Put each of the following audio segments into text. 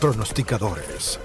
pronosticadores.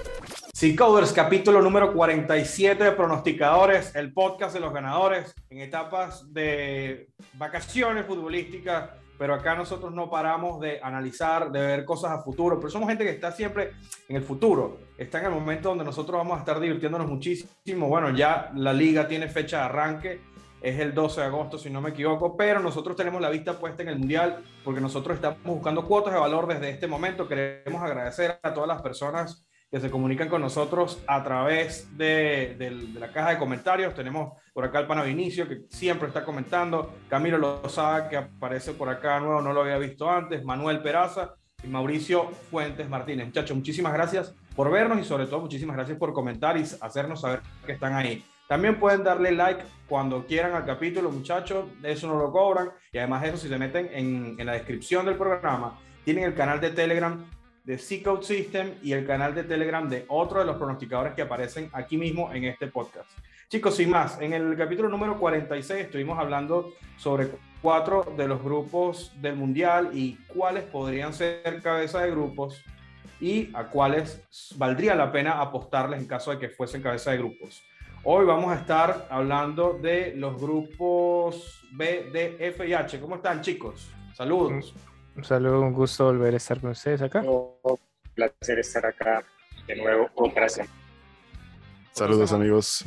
Sí, Coders, capítulo número 47 de Pronosticadores, el podcast de los ganadores en etapas de vacaciones futbolísticas, pero acá nosotros no paramos de analizar, de ver cosas a futuro, pero somos gente que está siempre en el futuro, está en el momento donde nosotros vamos a estar divirtiéndonos muchísimo. Bueno, ya la liga tiene fecha de arranque, es el 12 de agosto, si no me equivoco, pero nosotros tenemos la vista puesta en el Mundial porque nosotros estamos buscando cuotas de valor desde este momento. Queremos agradecer a todas las personas que se comunican con nosotros a través de, la caja de comentarios. Tenemos por acá el pana Vinicio, que siempre está comentando, Camilo Lozada, que aparece por acá nuevo, no lo había visto antes, Manuel Peraza y Mauricio Fuentes Martínez. Muchachos, muchísimas gracias por vernos y sobre todo muchísimas gracias por comentar y hacernos saber que están ahí. También pueden darle like cuando quieran al capítulo, muchachos, eso no lo cobran. Y además de eso, si se meten en, en la descripción del programa, tienen el canal de Telegram de C-Code System y el canal de Telegram de otro de los pronosticadores que aparecen aquí mismo en este podcast. Chicos, sin más, en el capítulo número 46 estuvimos hablando sobre cuatro de los grupos del Mundial y cuáles podrían ser cabeza de grupos y a cuáles valdría la pena apostarles en caso de que fuesen cabeza de grupos. Hoy vamos a estar hablando de los grupos B, D, F y H. ¿Cómo están, chicos? Saludos. Un saludo, un gusto volver a estar con ustedes acá. Un placer estar acá de nuevo otra semana. Saludos, amigos.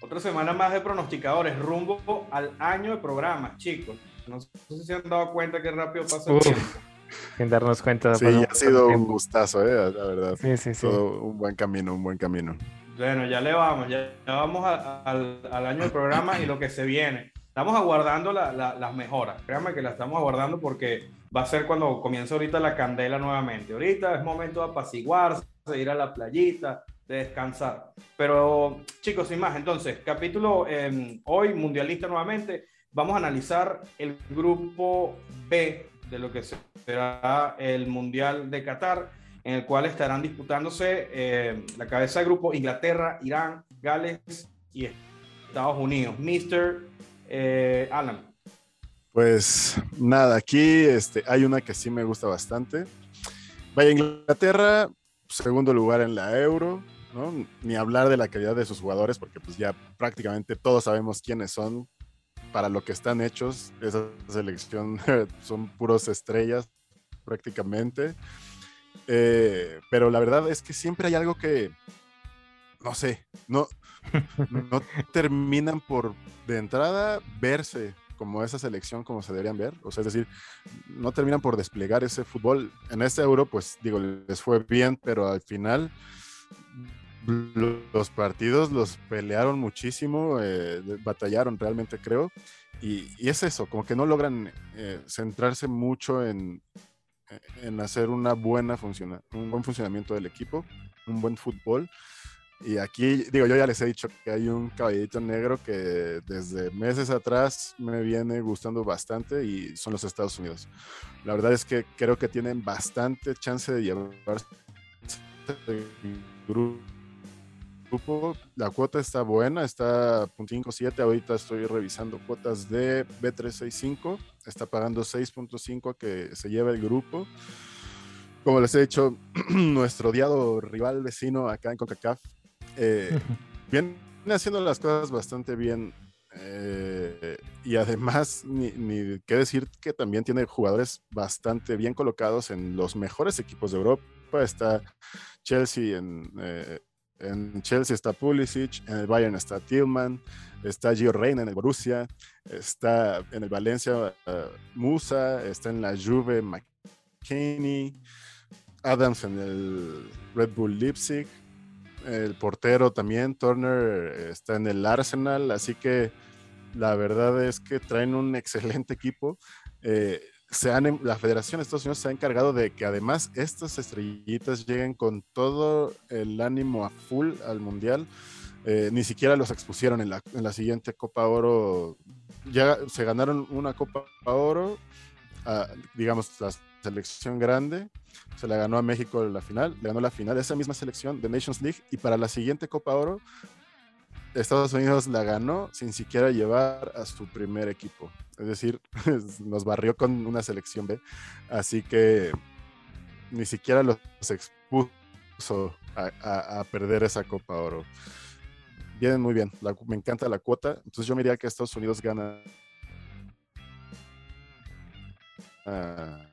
Otra semana más de pronosticadores, rumbo al año de programa, chicos. No sé si se han dado cuenta qué rápido pasa el tiempo. Sin darnos cuenta. Sí, ha sido un gustazo, eh, la verdad. Sí, sí, sí. Todo un buen camino, un buen camino. Bueno, ya le vamos, ya, vamos al, año del programa y lo que se viene. Estamos aguardando las mejoras, créanme que las estamos aguardando porque va a ser cuando comience ahorita la candela nuevamente. Ahorita es momento de apaciguarse, de ir a la playita, de descansar. Pero chicos, sin más, entonces, capítulo em, hoy, mundialista nuevamente, vamos a analizar el grupo B de lo que será el Mundial de Qatar en el cual estarán disputándose eh, la cabeza de grupo Inglaterra, Irán, Gales y Estados Unidos. Mr. Eh, Alan. Pues nada, aquí este, hay una que sí me gusta bastante. Vaya Inglaterra, segundo lugar en la Euro, ¿no? Ni hablar de la calidad de sus jugadores, porque pues ya prácticamente todos sabemos quiénes son, para lo que están hechos. Esa selección son puros estrellas prácticamente. Eh, pero la verdad es que siempre hay algo que, no sé, no, no terminan por de entrada verse como esa selección como se deberían ver. O sea, es decir, no terminan por desplegar ese fútbol. En este euro, pues digo, les fue bien, pero al final los partidos los pelearon muchísimo, eh, batallaron realmente, creo. Y, es eso, como que no logran eh, centrarse mucho en, en hacer una buena funciona, un buen funcionamiento del equipo, un buen fútbol. Y aquí, digo, yo ya les he dicho que hay un caballito negro que desde meses atrás me viene gustando bastante y son los Estados Unidos. La verdad es que creo que tienen bastante chance de llevarse grupo grupo. La cuota está buena, está .57. Ahorita estoy revisando cuotas de B365. Está pagando 6.5 que se lleva el grupo. Como les he dicho, nuestro odiado rival vecino acá en CONCACAF eh, viene haciendo las cosas bastante bien. Eh, y además, ni, ni qué decir que también tiene jugadores bastante bien colocados en los mejores equipos de Europa. Está Chelsea en, eh, en Chelsea está Pulisic, en el Bayern está Tillman, está Gio Reina en el Borussia, está en el Valencia uh, Musa, está en la Juve McKinney, Adams en el Red Bull Leipzig, el portero también, Turner está en el Arsenal, así que la verdad es que traen un excelente equipo. Eh, se han, la Federación de Estados Unidos se ha encargado de que además estas estrellitas lleguen con todo el ánimo a full al Mundial. Eh, ni siquiera los expusieron en la, en la, siguiente Copa Oro. Ya se ganaron una Copa Oro, digamos, la selección grande. Se la ganó a México en la final, le ganó la final esa misma selección de Nations League. Y para la siguiente Copa Oro Estados Unidos la ganó sin siquiera llevar a su primer equipo. Es decir, nos barrió con una selección B. Así que ni siquiera los expuso a, a- a perder esa Copa Oro. Vienen muy bien, la- me encanta la cuota, entonces yo me diría que Estados Unidos gana. ah,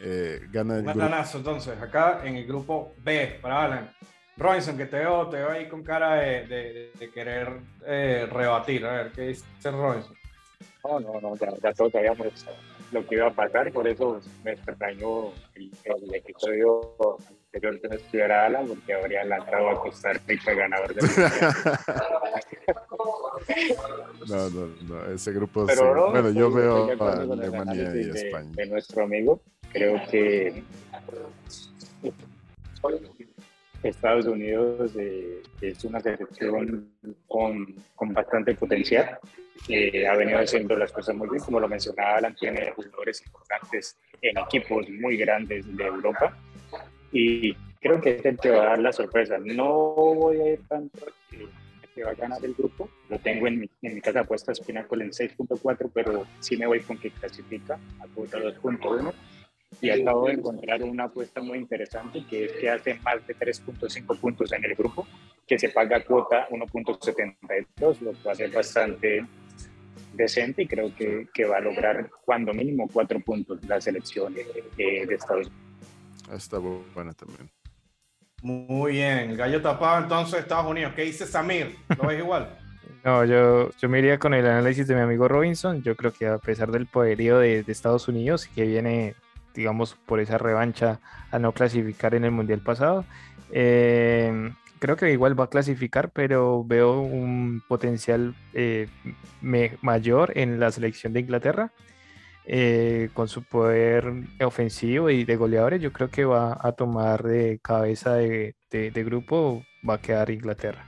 eh, gana el atlanazo, entonces, acá en el grupo B, para Alan. Robinson, que te veo, te veo ahí con cara de, de- de querer eh, rebatir. A ver, ¿qué dice Robinson? No, no, no, ya, ya todos sabíamos lo que iba a pasar, por eso me extrañó el, el episodio anterior que no estuviera Alan, porque habría lanzado a Costa Rica ganador del Mundial. No, no, no, ese grupo Pero sí. no, Bueno, yo veo de a Alemania y de- España. De, nuestro amigo, creo que Estados Unidos eh, es una selección con, con bastante potencial. eh, ha venido haciendo las cosas muy bien, como lo mencionaba Alan, tiene jugadores importantes en equipos muy grandes de Europa y creo que es el que va a dar la sorpresa. No voy a ir tanto que, va a ganar el grupo, lo tengo en mi, en mi casa apuestas Pinnacle en 6.4, pero sí me voy con que clasifica a cuota 2.1 y acabo de encontrar una apuesta muy interesante que es que hace más de 3.5 puntos en el grupo, que se paga cuota 1.72, lo cual es bastante decente y creo que, que va a lograr cuando mínimo cuatro puntos la selección eh, de Estados Unidos. Está bu- buena también. Muy bien, el gallo tapado entonces Estados Unidos. ¿Qué dice Samir? ¿Lo ves igual? No, yo, yo me iría con el análisis de mi amigo Robinson. Yo creo que a pesar del poderío de, de Estados Unidos, que viene, digamos, por esa revancha a no clasificar en el Mundial pasado, eh, creo que igual va a clasificar, pero veo un potencial eh, me- mayor en la selección de Inglaterra. eh, con su poder ofensivo y de goleadores, yo creo que va a tomar de cabeza de, grupo, va a quedar Inglaterra.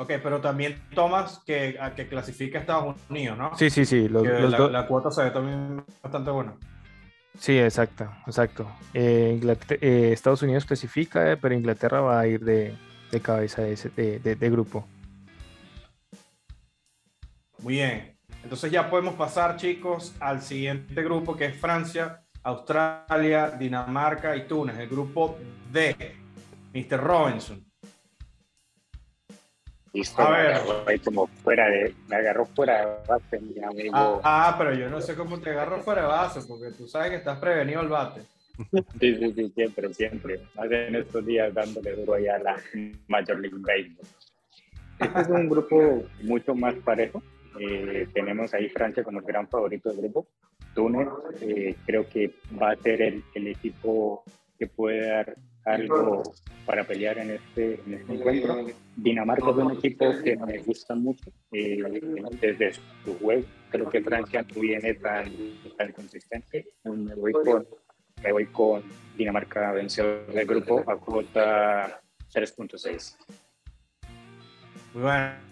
Ok, pero también tomas que, a que clasifique a Estados Unidos, ¿no? Sí, sí, sí. Los, Que los la, cuota se ve también bastante buena. Sí, exacto, exacto. Eh, eh, Estados Unidos clasifica, eh, pero Inglaterra va a ir de, de cabeza de, ese- de- de- de grupo. Muy bien. Entonces ya podemos pasar, chicos, al siguiente grupo que es Francia, Australia, Dinamarca y Túnez. El grupo D. Mr. Robinson. Listo, A ver. agarró ahí como fuera de, me agarró fuera de base, mi amigo. Ah, ah, pero yo no sé cómo te agarro fuera de base, porque tú sabes que estás prevenido al bate. Sí, sí, sí, siempre, siempre. Más en estos días dándole duro allá a la Major League Baseball. Este es un grupo mucho más parejo. Eh, tenemos ahí Francia como el gran favorito del grupo. Túnez eh, creo que va a ser el, el equipo que puede dar algo para pelear en este, en este encuentro. Dinamarca es un equipo que me gusta mucho eh, desde su juego. Creo que Francia no viene tan, tan consistente. Me voy con me voy con Dinamarca vencedor del grupo a cuota 3.6. Muy bueno.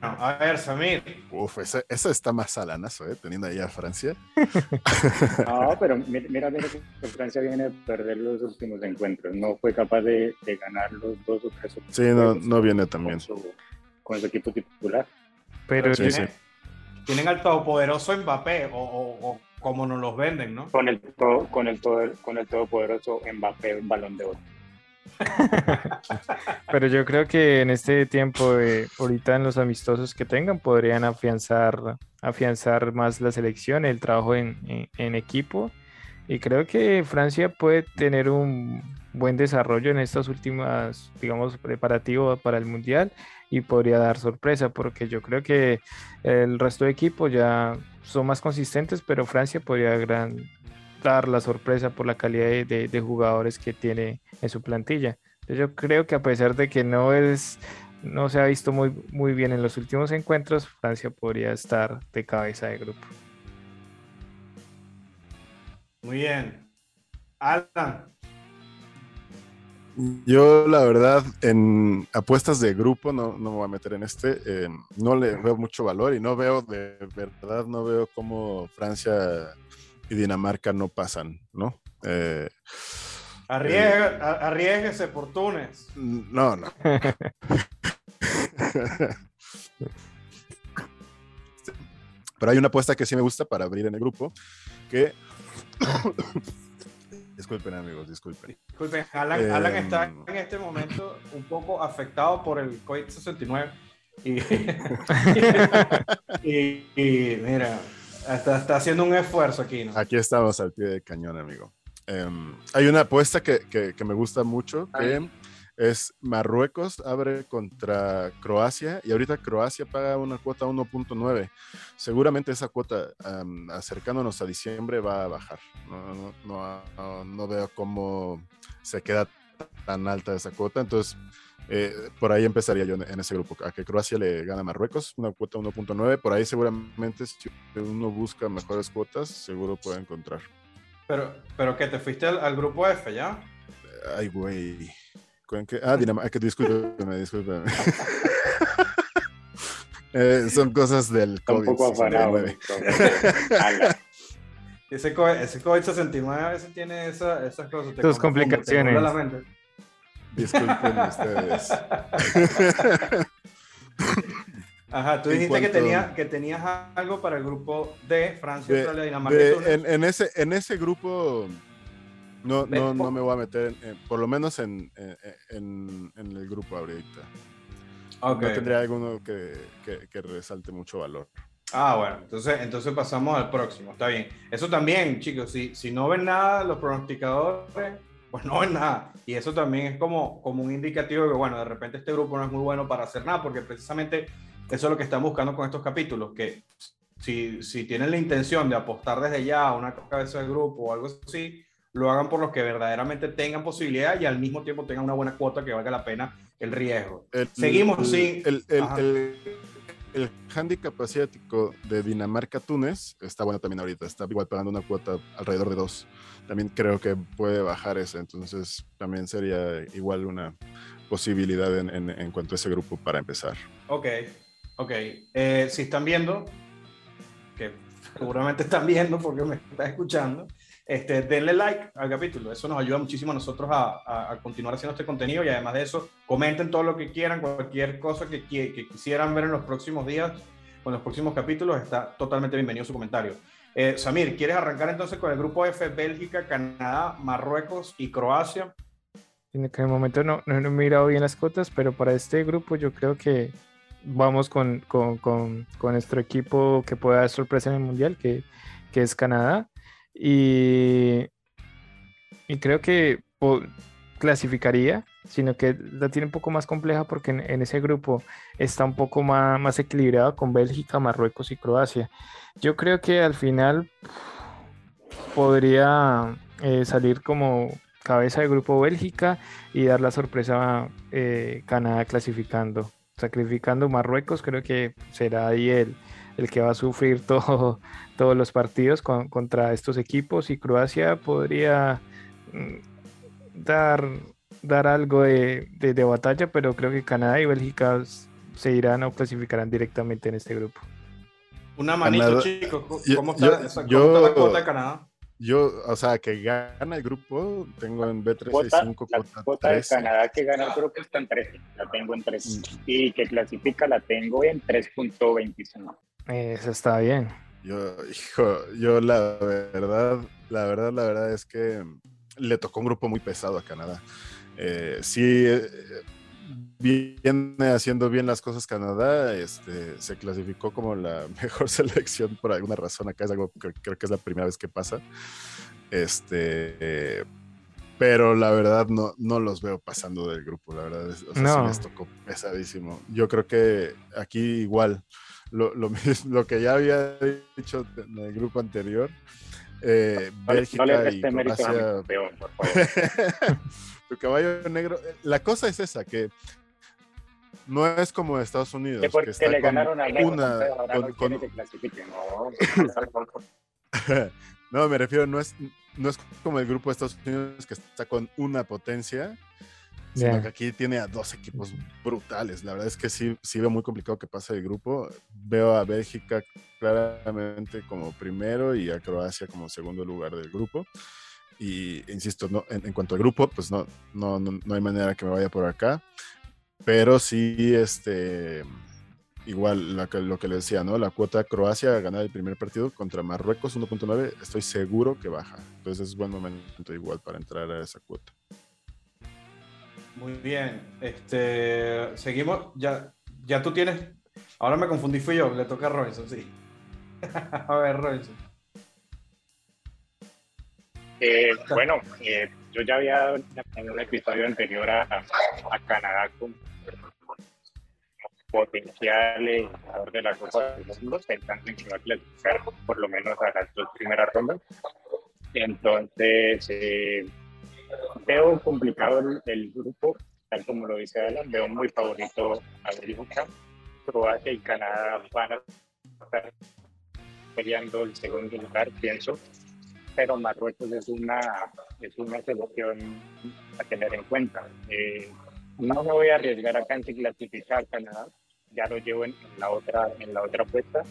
A ver, Samir. Uf, esa, esa está más alanazo, ¿eh? Teniendo ahí a Francia. No, pero mi- mira, mira que Francia viene a perder los últimos encuentros. No fue capaz de, de ganar los dos o tres Sí, no, no viene tan bien. con su, con su equipo titular. Pero Sí, tienen, tienen al todopoderoso Mbappé, o, o- o como nos los venden, ¿no? Con el, to- con el, todo, con el todopoderoso Mbappé, un balón de oro. Pero yo creo que en este tiempo, ahorita en los amistosos que tengan, podrían afianzar, afianzar más la selección, el trabajo en, en- en equipo. Y creo que Francia puede tener un buen desarrollo en estas últimas, digamos, preparativos para el Mundial y podría dar sorpresa, porque yo creo que el resto de equipos ya son más consistentes, pero Francia podría gran- dar la sorpresa por la calidad de, de- de jugadores que tiene en su plantilla. Yo creo que a pesar de que no es, no se ha visto muy, muy bien en los últimos encuentros, Francia podría estar de cabeza de grupo. Muy bien. Alan. Yo, la verdad, en apuestas de grupo, no, no me voy a meter en este, eh, no le veo mucho valor y no veo, de verdad, no veo cómo Francia y Dinamarca no pasan, ¿no? Eh, Arriesga- a- arriésguese por Túnez. no, no. Pero hay una apuesta que sí me gusta para abrir en el grupo, que Disculpen, amigos, disculpen. Disculpen, Alan, Alan está em. en este momento un poco afectado por el COVID-69 y, mira, está, está, haciendo un esfuerzo aquí. ¿no? Aquí estamos al pie de cañón, amigo. Em, hay una apuesta que, que, que, me gusta mucho, que es Marruecos abre contra Croacia y ahorita Croacia paga una cuota 1.9. Seguramente esa cuota acercándonos a diciembre va a bajar. No, no, no, veo cómo se queda tan alta esa cuota. Entonces, eh, por ahí empezaría yo en, ese grupo, a que Croacia le gana a Marruecos, una cuota 1.9. Por ahí seguramente si uno busca mejores cuotas, seguro puede encontrar. Pero, pero que te fuiste al grupo F ya. Ay, güey. Ah, Dinamarca, discúlpeme, discúlpeme. eh, son cosas del COVID. Un poco afanado. ese, COVID-69 a veces tiene esa, esas cosas. Tus complicaciones. Disculpen ustedes. Ajá, tú dijiste que, tenía, que tenías algo para el grupo de Francia, Australia, Dinamarca. en, en, ese, en ese grupo no, no, no me voy a meter, por lo menos en, en, en, el grupo ahorita. No tendría alguno que, que, resalte mucho valor. Ah, bueno, entonces, entonces pasamos al próximo, está bien. Eso también, chicos, si, si no ven nada, los pronosticadores, pues no ven nada. Y eso también es como, como un indicativo de que, bueno, de repente este grupo no es muy bueno para hacer nada, porque precisamente eso es lo que están buscando con estos capítulos, que si, si tienen la intención de apostar desde ya a una cabeza de grupo o algo así, lo hagan por los que verdaderamente tengan posibilidad y al mismo tiempo tengan una buena cuota que valga la pena el riesgo. Seguimos sin... El, el, handicap asiático de Dinamarca-Túnez está bueno también ahorita, está igual pagando una cuota alrededor de dos. También creo que puede bajar ese, entonces también sería igual una posibilidad en, en, cuanto a ese grupo para empezar. Ok, ok. Eh, si están viendo, que seguramente están viendo porque me están escuchando, este, denle like al capítulo, eso nos ayuda muchísimo a nosotros a, a, continuar haciendo este contenido y además de eso, comenten todo lo que quieran, cualquier cosa que, que, quisieran ver en los próximos días o en los próximos capítulos, está totalmente bienvenido su comentario. Eh, Samir, ¿quieres arrancar entonces con el grupo F, Bélgica, Canadá, Marruecos y Croacia? En aquel momento no, no, he mirado bien las cuotas, pero para este grupo yo creo que vamos con, con, con, con nuestro equipo que pueda dar sorpresa en el Mundial, que, que es Canadá. Y, y creo que clasificaría, sino que la tiene un poco más compleja porque en, ese grupo está un poco más, más equilibrado con Bélgica, Marruecos y Croacia. Yo creo que al final podría eh, salir como cabeza de grupo Bélgica y dar la sorpresa a eh, Canadá clasificando. Sacrificando Marruecos, creo que será ahí el, el que va a sufrir todo, todos los partidos contra estos equipos y Croacia podría mm, dar, dar algo de, de, batalla, pero creo que Canadá y Bélgica se irán o clasificarán directamente en este grupo. Una manito, chicos. ¿Cómo, está, la cuota de Canadá? Yo, o sea, que gana el grupo, tengo en B365 cuota, la cuota de Canadá que gana el grupo está en 13, la tengo en 3. Mm. Y que clasifica la tengo en 3.25. Eso está bien. Yo, hijo, yo la verdad, la verdad, la verdad es que le tocó un grupo muy pesado a Canadá. Eh, sí, eh, viene haciendo bien las cosas Canadá, este, se clasificó como la mejor selección por alguna razón. Acá es algo que creo que es la primera vez que pasa. Este, pero la verdad no, no los veo pasando del grupo, la verdad. o sea, sí les tocó pesadísimo. Yo creo que aquí igual lo, lo, lo que ya había dicho en el grupo anterior. Eh, Bélgica y Croacia. tu caballo negro. Eh, la cosa es esa, que no es como Estados Unidos. Que porque que le ganaron a una, con, no, no, me refiero, no es, no es como el grupo de Estados Unidos que está con una potencia Sino que aquí tiene a dos equipos brutales. La verdad es que sí, sí veo muy complicado que pase el grupo. Veo a Bélgica claramente como primero y a Croacia como segundo lugar del grupo. Y insisto, no, en, cuanto al grupo, pues no, no, no, hay manera que me vaya por acá. Pero sí, este, igual lo que, lo que le decía, ¿no? La cuota Croacia a ganar el primer partido contra Marruecos 1.9, estoy seguro que baja. Entonces es buen momento igual para entrar a esa cuota. Muy bien. Este, seguimos. Ya, ya tú tienes. Ahora me confundí, fui yo. Le toca a Robinson, sí. a ver, Robinson. Eh, bueno, eh, yo ya había en un episodio anterior a, Canadá con potencial jugador de la Copa del Mundo, pensando en que va a clasificar por lo menos a las dos primeras rondas. Entonces, eh, veo complicado el, grupo, tal como lo dice Alan, veo muy favorito a Bélgica. Croacia y Canadá van a estar peleando el segundo lugar, pienso, pero Marruecos es una, es una selección a tener en cuenta. Eh, no me voy a arriesgar acá en si clasificar Canadá, ya lo llevo en, la otra en la otra apuesta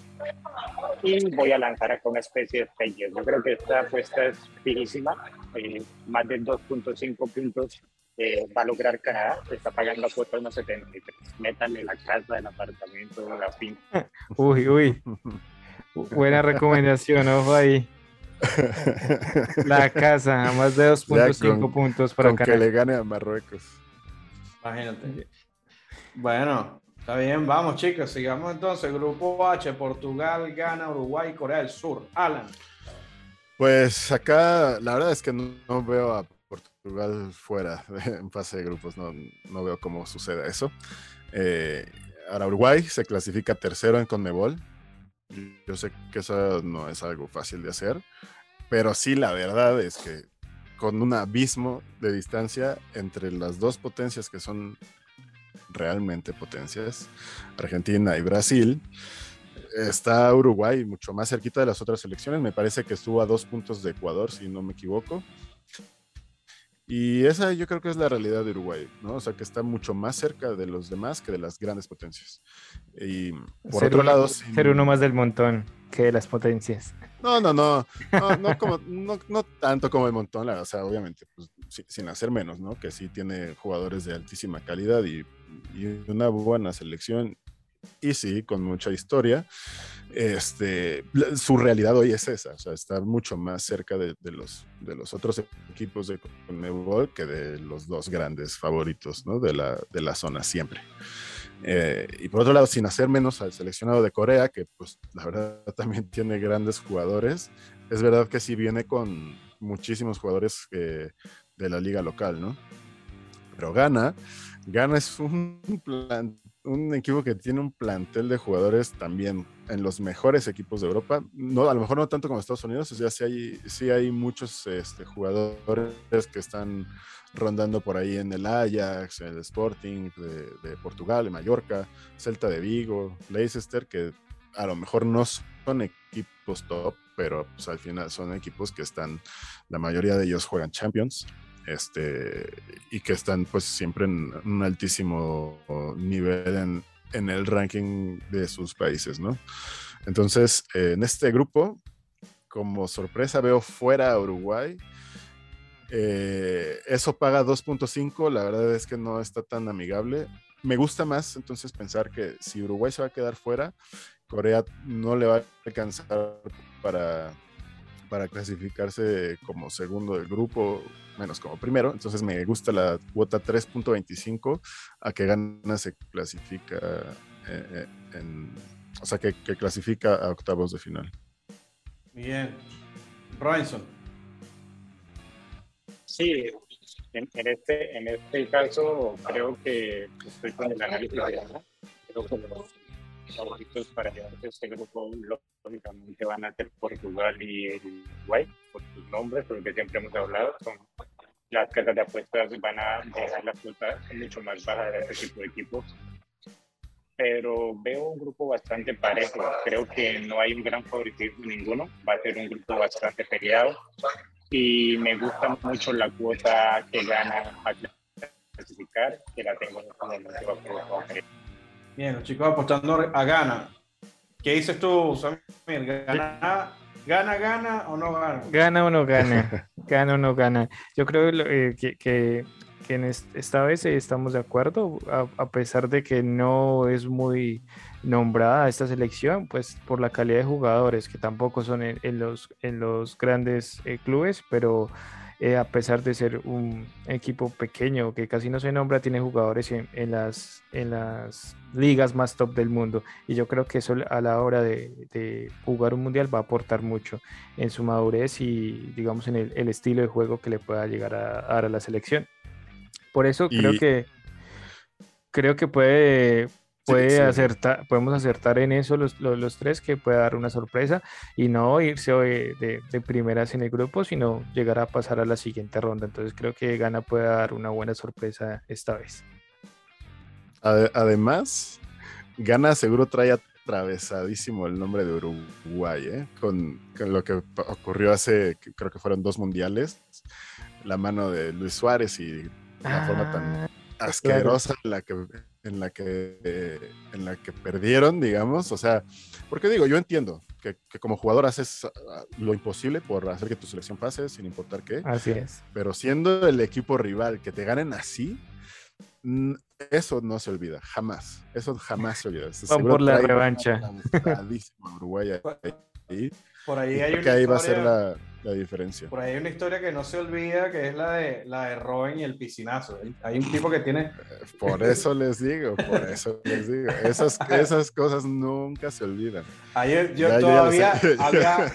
y voy a lanzar acá una especie de fake. Yo creo que esta apuesta es finísima, eh, más de 2.5 puntos eh, va a lograr Canadá, se está pagando la cuota de unos 73. Métanle la casa, el apartamento, la fin. Uy, uy. Buena recomendación, ojo ahí. La casa, más de 2.5 puntos para con que le gane a Marruecos. Imagínate. Bueno, Está bien, vamos chicos, sigamos entonces. Grupo H, Portugal, Ghana, Uruguay, Corea del Sur. Alan. Pues acá la verdad es que no, veo a Portugal fuera en fase de grupos, no, no veo cómo suceda eso. Eh, ahora Uruguay se clasifica tercero en Conmebol. Yo sé que eso no es algo fácil de hacer, pero sí la verdad es que con un abismo de distancia entre las dos potencias que son realmente potencias, Argentina y Brasil. Está Uruguay mucho más cerquita de las otras selecciones. Me parece que estuvo a dos puntos de Ecuador, si no me equivoco. Y esa yo creo que es la realidad de Uruguay, ¿no? O sea, que está mucho más cerca de los demás que de las grandes potencias. Y por otro lado... Ser uno más del montón que de las potencias. No, no, no, no, no, como, no, no tanto como el montón, o sea, obviamente, pues, sin hacer menos, ¿no? Que sí tiene jugadores de altísima calidad y y una buena selección y sí, con mucha historia, este, su realidad hoy es esa, o sea, está mucho más cerca de, los, de los otros equipos de Conmebol que de los dos grandes favoritos ¿no? de, la, de la zona siempre. Eh, y por otro lado, sin hacer menos al seleccionado de Corea, que pues la verdad también tiene grandes jugadores, es verdad que sí viene con muchísimos jugadores de la liga local, ¿no? Pero gana Ghana es un, un equipo que tiene un plantel de jugadores también en los mejores equipos de Europa. No, a lo mejor no tanto como Estados Unidos, o sea, sí hay, sí hay muchos este, jugadores que están rondando por ahí en el Ajax, el Sporting de, Portugal, de Mallorca, Celta de Vigo, Leicester, que a lo mejor no son equipos top, pero pues, al final son equipos que están, la mayoría de ellos juegan Champions este, y que están pues siempre en un altísimo nivel en, en el ranking de sus países, ¿no? Entonces, en este grupo, como sorpresa, veo fuera a Uruguay. Eh, eso paga 2.5, la verdad es que no está tan amigable. Me gusta más entonces pensar que si Uruguay se va a quedar fuera, Corea no le va a alcanzar para, para clasificarse como segundo del grupo, menos como primero. Entonces me gusta la cuota 3.25 a que gana se clasifica eh, eh, en, o sea, que, clasifica a octavos de final. Bien. Robinson. Sí, en, este, en este caso creo que estoy con el análisis de Creo que los favoritos para llevarse este grupo lógicamente van a ser Portugal y Uruguay, por sus nombres, porque siempre hemos hablado, son las casas de apuestas van a dejar la cuota mucho más baja de este tipo de equipos. Pero veo un grupo bastante parejo. Creo que no hay un gran favoritismo ninguno. Va a ser un grupo bastante peleado. Y me gusta mucho la cuota que gana a clasificar, que la tengo como Bien, los chicos apostando a gana. ¿Qué dices tú, Samir? ¿Gana ¿Gana, gana o no gana? Gana o no gana. gana o no gana. Yo creo eh, que, que, en esta vez estamos de acuerdo, a, pesar de que no es muy nombrada esta selección, pues por la calidad de jugadores, que tampoco son en, los, en los grandes eh, clubes, pero eh, a pesar de ser un equipo pequeño que casi no se nombra, tiene jugadores en, las, en las ligas más top del mundo. Y yo creo que eso a la hora de, jugar un mundial va a aportar mucho en su madurez y, digamos, en el, estilo de juego que le pueda llegar a, dar a la selección. Por eso creo que creo que puede, puede acertar, podemos acertar en eso los, los, tres, que puede dar una sorpresa y no irse de, de, primeras en el grupo, sino llegar a pasar a la siguiente ronda. Entonces creo que Gana puede dar una buena sorpresa esta vez. Además, Gana seguro trae atravesadísimo el nombre de Uruguay, ¿eh? con, con, lo que ocurrió hace, creo que fueron dos mundiales, la mano de Luis Suárez y la forma tan asquerosa en la que en la que en la que perdieron, digamos, o sea, porque digo, yo entiendo que, como jugador haces ah, lo imposible por hacer que tu selección pase sin importar qué. Así es. Pero siendo el equipo rival que te ganen así, eso no se olvida, jamás. Eso jamás se olvida. por la revancha. Uruguay ahí. Por ahí hay una ahí va a ser la, la, diferencia. Por ahí hay una historia que no se olvida, que es la de, la de Robin y el piscinazo. Hay un tipo que tiene... Eh, por eso les digo, por eso les digo. Esas, esas cosas nunca se olvidan. Ayer yo todavía había,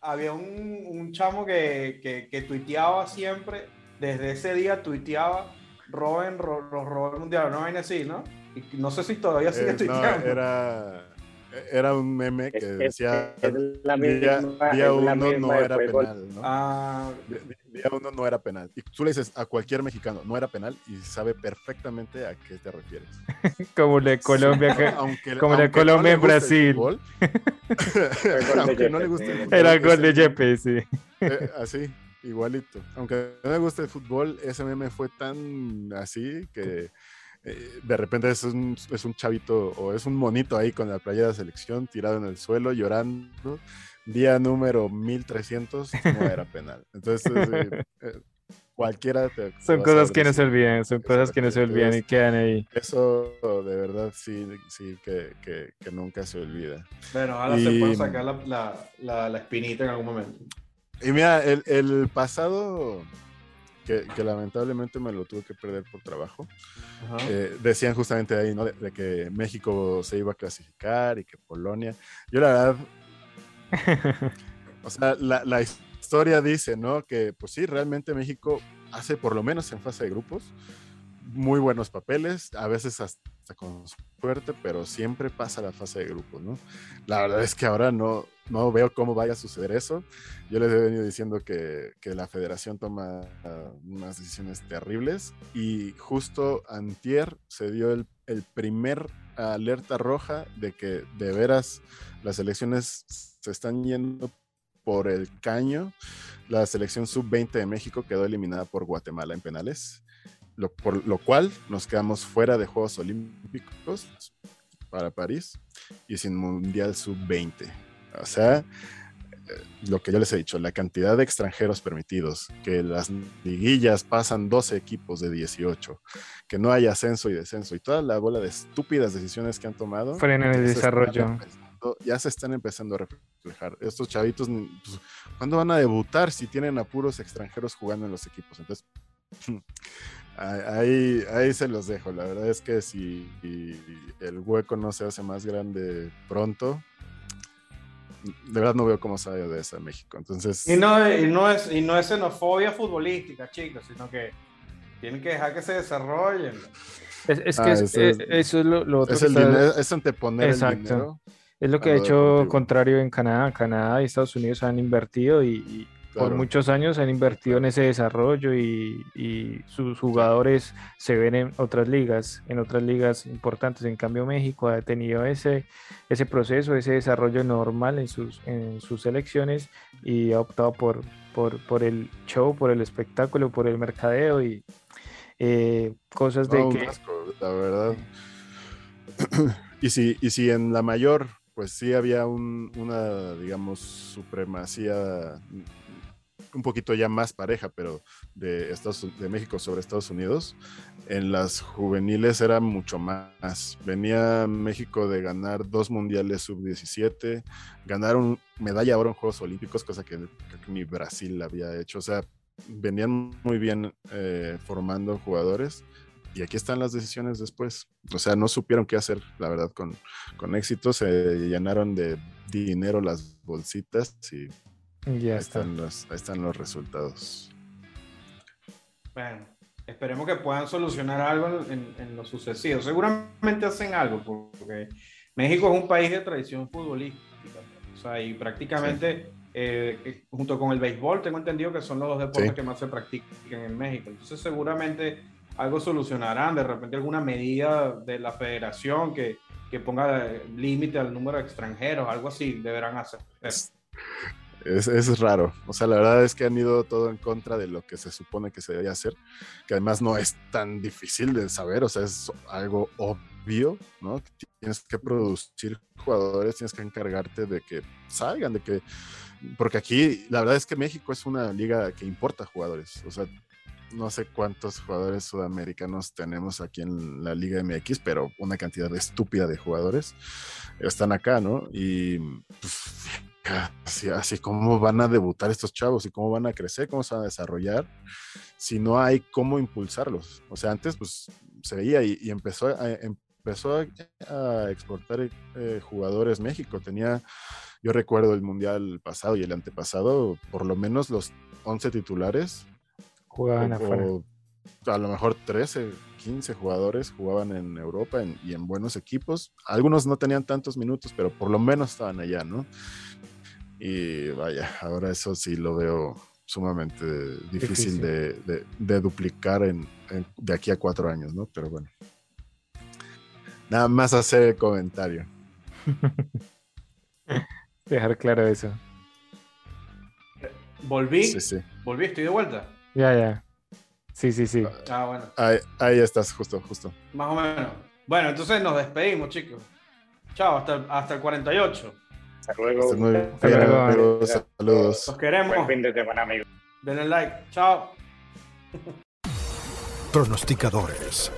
había un, un, chamo que, que, que, tuiteaba siempre, desde ese día tuiteaba Robin, los Robin Mundial, no vaina así, ¿no? Y no sé si todavía sigue eh, tuiteando. No, era era un meme que decía día, día uno no era penal, ¿no? Ah. Día uno no era penal. Y tú le dices a cualquier mexicano, no era penal, y sabe perfectamente a qué te refieres. como de Colombia, como de Colombia en Brasil. aunque no le guste el fútbol. Era gol de Jepe, sí. Eh, así, igualito. Aunque no le guste el fútbol, ese meme fue tan así que eh, de repente es un, es un chavito o es un monito ahí con la playera de selección tirado en el suelo llorando. Día número 1300 no era penal. Entonces, eh, eh, cualquiera Son cosas que no se olvidan, son cosas que no se olvidan y quedan ahí. Eso de verdad sí, sí que, que, nunca se olvida. Bueno, ahora se puede sacar la, la, la, espinita en algún momento. Y mira, el, el pasado que, lamentablemente me lo tuve que perder por trabajo. Eh, decían justamente ahí, ¿no? De, que México se iba a clasificar y que Polonia. Yo la verdad, o sea, la, la, historia dice, ¿no? Que pues sí, realmente México hace por lo menos en fase de grupos muy buenos papeles, a veces hasta con suerte, pero siempre pasa la fase de grupos, ¿no? La verdad es que ahora no, no veo cómo vaya a suceder eso. Yo les he venido diciendo que, que la federación toma unas decisiones terribles y justo antier se dio el, el, primer alerta roja de que de veras las elecciones se están yendo por el caño. La selección sub-20 de México quedó eliminada por Guatemala en penales, lo, por lo cual nos quedamos fuera de Juegos Olímpicos para París y sin Mundial sub-20. O sea, eh, lo que yo les he dicho, la cantidad de extranjeros permitidos, que las liguillas pasan 12 equipos de 18, que no hay ascenso y descenso y toda la bola de estúpidas decisiones que han tomado. Frenan el desarrollo. Ya se están empezando a reflejar. Estos chavitos, pues, ¿cuándo van a debutar si tienen apuros extranjeros jugando en los equipos? Entonces, ahí, ahí se los dejo. La verdad es que si el hueco no se hace más grande pronto, de verdad no veo cómo sale de esa México. Entonces. Y no, y no, es, y no es xenofobia futbolística, chicos, sino que tienen que dejar que se desarrollen. Es, que ah, eso, es, lo, otro. Es, el dinero, es anteponer el dinero. Es lo que ha hecho contrario en Canadá. Canadá y Estados Unidos han invertido y, por muchos años han invertido en ese desarrollo y, sus jugadores se ven en otras ligas, en otras ligas importantes. En cambio, México ha tenido ese, ese proceso, ese desarrollo normal en sus, en sus selecciones y ha optado por, por, el show, por el espectáculo, por el mercadeo y eh, cosas de que... la verdad. y, si, y si en la mayor pues sí había una, digamos, supremacía un poquito ya más pareja, pero de, Estados, de México sobre Estados Unidos. En las juveniles era mucho más. Venía México de ganar dos mundiales sub-17, ganar un medalla oro en Juegos Olímpicos, cosa que, que ni Brasil había hecho. O sea, venían muy bien eh, formando jugadores y aquí están las decisiones después. O sea, no supieron qué hacer, la verdad, con, con éxito. Se llenaron de dinero las bolsitas y Ya ahí, está. están los, ahí están los resultados. Bueno, esperemos que puedan solucionar algo en, en lo sucesivo. Seguramente hacen algo, porque México es un país de tradición futbolística. O sea, y prácticamente, eh, eh, junto con el béisbol, tengo entendido que son los dos deportes Sí. que más se practican en México. Entonces, seguramente algo solucionarán. De repente, alguna medida de la federación que, que ponga límite al número de extranjeros, algo así, deberán hacer. Es, es, raro. O sea, la verdad es que han ido todo en contra de lo que se supone que se debería hacer, que además no es tan difícil de saber, o sea, es algo obvio, ¿no? Tienes que producir jugadores, tienes que encargarte de que salgan, de que... Porque aquí, la verdad es que México es una liga que importa jugadores, o sea, no sé cuántos jugadores sudamericanos tenemos aquí en la Liga MX, pero una cantidad estúpida de jugadores están acá, ¿no? Y pues, así, así cómo van a debutar estos chavos y cómo van a crecer, cómo se van a desarrollar, si no hay cómo impulsarlos. O sea, antes pues se veía y, y empezó, a, empezó a, a exportar eh, jugadores México. Tenía, yo recuerdo el Mundial pasado y el antepasado, por lo menos los 11 titulares Jugaban o- afuera. a lo mejor 13, 15 jugadores jugaban en Europa en- y en buenos equipos. Algunos no tenían tantos minutos, pero por lo menos estaban allá, ¿no? Y vaya, ahora eso sí lo veo sumamente difícil, Difícil. De, de- de duplicar en, en- de aquí a cuatro años, ¿no? Pero bueno. Nada más hacer el comentario. Dejar claro eso. Volví, Sí, sí. volví, estoy de vuelta. Ya, ya. Sí, sí, sí. Ah, bueno. Ahí, ahí estás, justo, justo. Más o menos. Bueno, entonces nos despedimos, chicos. Chao, hasta, el- hasta el 48. Hasta luego. Hasta luego. amigos. Saludos. Los queremos. Buen fin de semana, amigos. Denle like. Chao. Pronosticadores